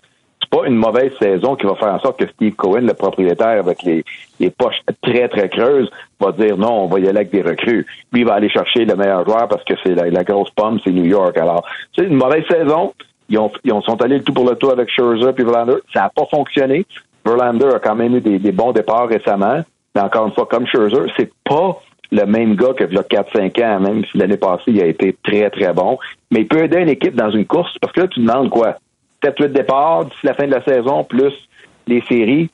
pas une mauvaise saison qui va faire en sorte que Steve Cohen, le propriétaire avec les, poches très, très creuses, va dire non, on va y aller avec des recrues. Lui, il va aller chercher le meilleur joueur parce que c'est la, grosse pomme, c'est New York. Alors, c'est une mauvaise saison. Ils, ont, ils sont allés le tout pour le tout avec Scherzer puis Verlander. Ça n'a pas fonctionné. Verlander a quand même eu des, bons départs récemment. Mais encore une fois, comme Scherzer, c'est pas le même gars que il y a 4-5 ans, même si l'année passée, il a été très, très bon. Mais il peut aider une équipe dans une course parce que là, tu demandes quoi? 7-8 départs d'ici la fin de la saison, plus les séries.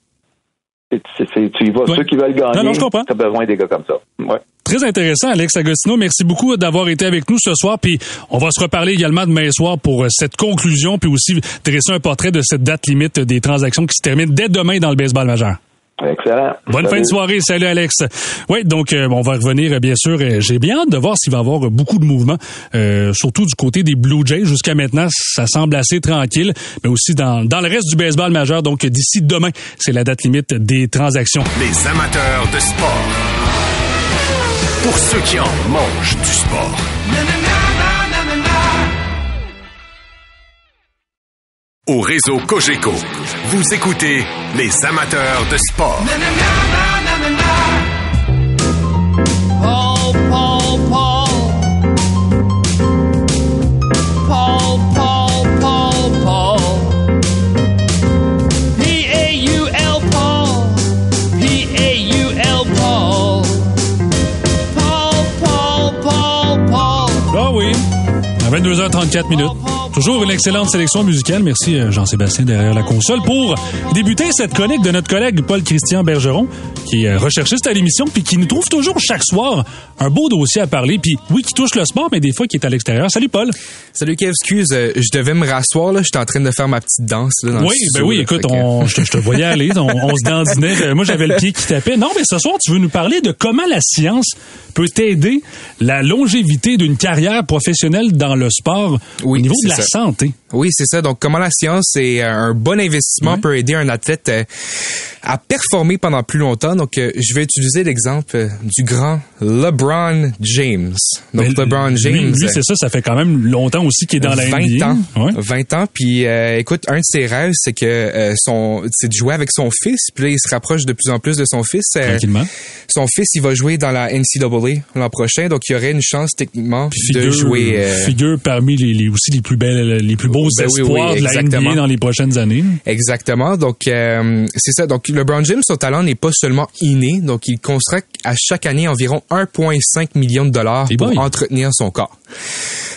tu y vas. Ceux qui veulent gagner, tu as besoin des gars comme ça. Très intéressant, Alex Agostino. Merci beaucoup d'avoir été avec nous ce soir. Puis on va se reparler également demain soir pour euh, cette conclusion, puis aussi dresser un portrait de cette date limite des transactions qui se terminent dès demain dans le baseball majeur. Excellent. Bonne fin de soirée. Salut, Alex. Oui, donc, euh, on va revenir, bien sûr. Euh, j'ai bien hâte de voir s'il va y avoir beaucoup de mouvements, euh, surtout du côté des Blue Jays. Jusqu'à maintenant, ça semble assez tranquille, mais aussi dans, dans le reste du baseball majeur. Donc, d'ici demain, c'est la date limite des transactions. Les amateurs de sport. Pour ceux qui en mangent du sport. Au réseau Cogeco, vous écoutez les amateurs de sport. Paul, Paul, Paul. Paul, Paul, Paul, Paul. P-A-U-L, Paul. P-A-U-L, Paul. Paul, Paul, Paul, Paul. Ah oui, à 22h34 minutes. Toujours une excellente sélection musicale. Merci euh, Jean-Sébastien derrière la console pour débuter cette chronique de notre collègue Paul-Christian Bergeron, qui est recherchiste à l'émission, puis qui nous trouve toujours chaque soir un beau dossier à parler, puis oui, qui touche le sport, mais des fois qui est à l'extérieur. Salut Paul. Salut Kev, excuse, euh, je devais me rasseoir, là, j'étais en train de faire ma petite danse. Là, dans oui, ben oui, écoute, on, je, te voyais aller, on, se dandinait. Euh, moi, j'avais le pied qui tapait. Non, mais ce soir, tu veux nous parler de comment la science peut t'aider la longévité d'une carrière professionnelle dans le sport au niveau de la santé. Oui, c'est ça. Donc, comment la science et un bon investissement peut aider un athlète euh, à performer pendant plus longtemps? Donc, euh, je vais utiliser l'exemple euh, du grand LeBron James. Donc, LeBron James. Lui, c'est ça. Ça fait quand même longtemps aussi qu'il est dans la 20 NBA. ans. Ouais. 20 ans. Puis, écoute, un de ses rêves, c'est que son, c'est de jouer avec son fils. Puis là, il se rapproche de plus en plus de son fils. Tranquillement. son fils, il va jouer dans la NCAA l'an prochain. Donc, il y aurait une chance techniquement Figure, de jouer. figure parmi les, les, aussi les plus belles, les plus beaux Ben oui, espoirs oui, de la NBA dans les prochaines années. Exactement. Donc euh, c'est ça. Donc LeBron James, son talent n'est pas seulement inné. Donc il consacre à chaque année environ 1,5 million de dollars pour boy. entretenir son corps.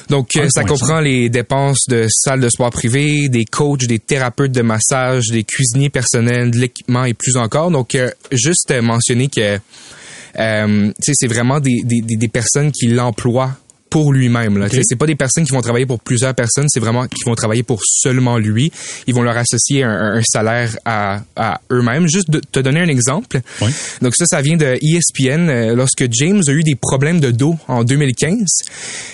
Donc euh, ça 1,5. comprend les dépenses de salles de sport privées, des coachs, des thérapeutes de massage, des cuisiniers personnels, de l'équipement et plus encore. Donc euh, juste mentionner que euh, c'est vraiment des, des personnes qui l'emploient pour lui-même. Là. Sais, C'est pas des personnes qui vont travailler pour plusieurs personnes, c'est vraiment qui vont travailler pour seulement lui. Ils vont leur associer un, un salaire à, à eux-mêmes. Juste de te donner un exemple. Oui. Donc ça, ça vient de ESPN. Euh, Lorsque James a eu des problèmes de dos en 2015,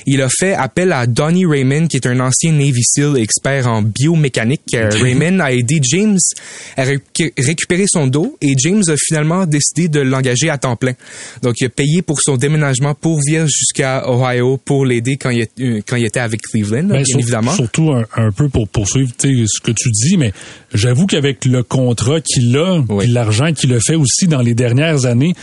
il a fait appel à Donnie Raymond, qui est un ancien Navy SEAL expert en biomécanique. Euh, Raymond a aidé James à récu- récupérer son dos et James a finalement décidé de l'engager à temps plein. Donc il a payé pour son déménagement pour venir jusqu'à Ohio pour l'aider quand il, est- quand il était avec Cleveland, là, Ben, bien sur- évidemment. Surtout un, un peu pour poursuivre ce que tu dis, mais j'avoue qu'avec le contrat qu'il a, Oui. l'argent qu'il a fait aussi dans les dernières années,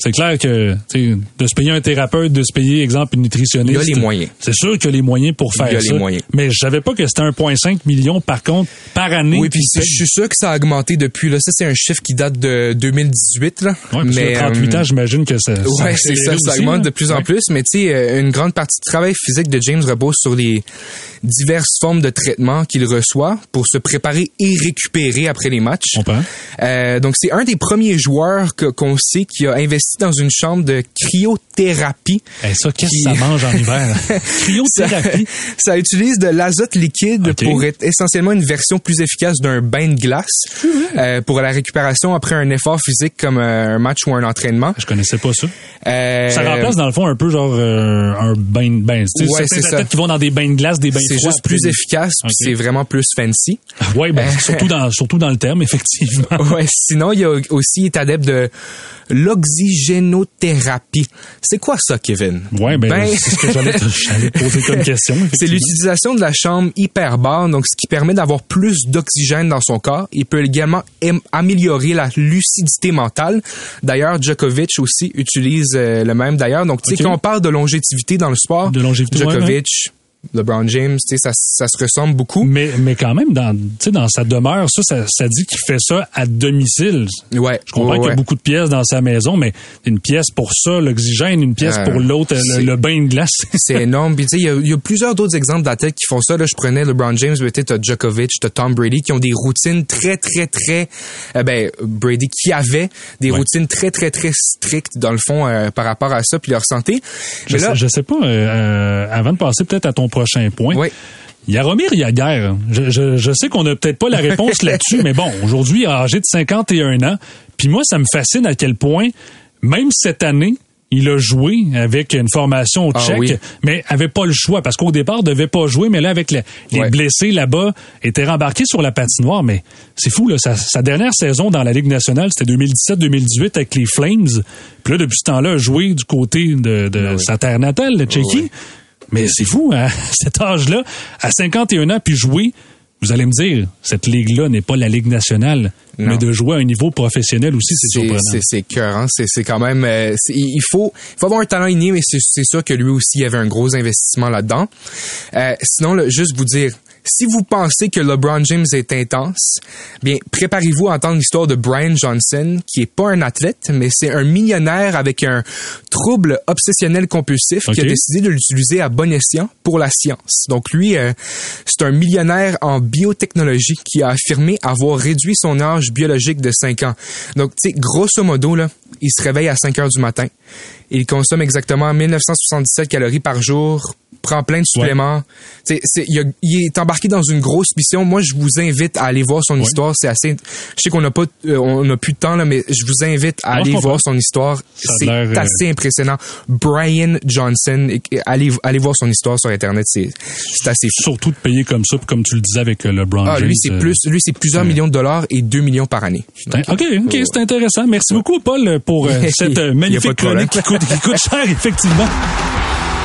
c'est clair que de se payer un thérapeute, de se payer, exemple, une nutritionniste. Il y a les moyens. C'est sûr qu'il y a les moyens pour faire Il y a ça. les moyens. Mais je savais pas que c'était 1,5 million par contre par année. Oui, puis je suis sûr que ça a augmenté depuis. Là, ça c'est un chiffre qui date de 2018 là. Ouais, parce mais que 38 euh, ans, j'imagine que ça. ça Ouais, c'est ça, accéléré ça aussi, augmente là. de plus en Ouais. plus. Mais tu sais, euh, une grande partie du travail physique de James repose sur les diverses formes de traitement qu'il reçoit pour se préparer et récupérer après les matchs. Comprends. Euh, donc c'est un des premiers joueurs qu'on sait qui a investi dans une chambre de cryothérapie. Eh, ça, qu'est-ce Qui- que ça mange en hiver? Cryothérapie? ça utilise de l'azote liquide pour être essentiellement une version plus efficace d'un bain de glace euh, pour la récupération après un effort physique comme euh, un match ou un entraînement. Je connaissais pas ça. Euh, Ça remplace dans le fond un peu genre euh, un bain de bain. Tu sais, Ouais, c'est ça. qui vont dans des bains de glace, des bains c'est froids. juste plus efficace puis Ok. c'est vraiment plus fancy. Ouais, ben, surtout dans surtout dans le terme effectivement. Ouais, sinon il y a aussi est adepte de l'oxygénothérapie. C'est quoi ça, Kevin? Ouais, ben, c'est ce que j'allais te, poser comme question. C'est l'utilisation de la chambre hyperbare, donc ce qui permet d'avoir plus d'oxygène dans son corps. Il peut également am- améliorer la lucidité mentale. D'ailleurs, Djokovic aussi utilise euh, le même. D'ailleurs, donc tu sais Ok. quand on parle de longévité dans le sport, De longévité, ouais, Djokovic, LeBron James, tu sais ça, ça se ressemble beaucoup. Mais, mais quand même, dans, tu sais, dans sa demeure, ça, ça, ça dit qu'il fait ça à domicile. Ouais, Je comprends ouais, qu'il y a ouais. beaucoup de pièces dans sa maison, mais une pièce pour ça, l'oxygène, une pièce Euh, pour l'autre, le, le bain de glace. C'est énorme. Puis tu sais, il y a- y, a plusieurs d'autres exemples d'athlètes qui font ça. Là, je prenais LeBron James, mais tu sais, t'as Djokovic, t'as Tom Brady, qui ont des routines très, très, très... euh, ben, Brady qui avait des Ouais. routines très, très, très strictes, dans le fond, euh, par rapport à ça, puis leur santé. Je, Mais là, sais, je sais pas, avant de passer peut-être à ton prochain point, Ouais. Yaromir Yaguer, je, je, je sais qu'on n'a peut-être pas la réponse là-dessus, mais bon, aujourd'hui, âgé de 51 ans, puis moi, ça me fascine à quel point, même cette année, il a joué avec une formation au Ah tchèque, oui. mais avait pas le choix parce qu'au départ, devait pas jouer, mais là, avec le- les Ouais. blessés là-bas, était rembarqué sur la patinoire. Mais c'est fou, là, sa, sa dernière saison dans la Ligue nationale, c'était 2017-2018 avec les Flames. Puis là, depuis ce temps-là, a joué du côté de, de sa terre natale, le Tchéquie. Mais c'est fou, hein? cet âge-là, à 51 ans, puis jouer, vous allez me dire, cette ligue-là n'est pas la Ligue nationale, Non. mais de jouer à un niveau professionnel aussi, c'est surprenant. c'est c'est écœurant. c'est c'est quand même euh, c'est- il faut il faut avoir un talent inné mais c'est c'est sûr que lui aussi il y avait un gros investissement là-dedans. Euh, sinon là, juste vous dire si vous pensez que LeBron James est intense, bien préparez-vous à entendre l'histoire de Brian Johnson qui est pas un athlète mais c'est un millionnaire avec un trouble obsessionnel compulsif qui a décidé de l'utiliser à bon escient pour la science. Donc lui euh, c'est un millionnaire en biotechnologie qui a affirmé avoir réduit son âge biologique de 5 ans. Donc, tu sais, grosso modo, là, il se réveille à 5 heures du matin. Il consomme exactement 1977 calories par jour prend plein de suppléments. Il, est embarqué dans une grosse mission. Moi, je vous invite à aller voir son histoire. C'est assez. Je sais qu'on n'a pas, euh, on a plus de temps là, mais je vous invite à aller voir son histoire. C'est euh, assez impressionnant. Brian Johnson, allez, allez voir son histoire sur internet. C'est, assez. Fou. Surtout de payer comme ça, comme tu le disais avec euh, LeBron ah, James. Lui, c'est plus, lui, c'est plusieurs millions de dollars et 2 millions par année. ok, ok, c'est intéressant. Merci beaucoup, Paul, pour cette magnifique chronique qui coûte, qui coûte cher, effectivement.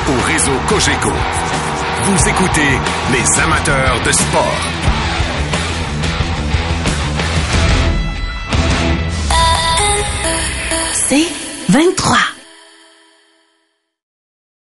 Au réseau Cogeco, vous écoutez les amateurs de sport. C'est 23.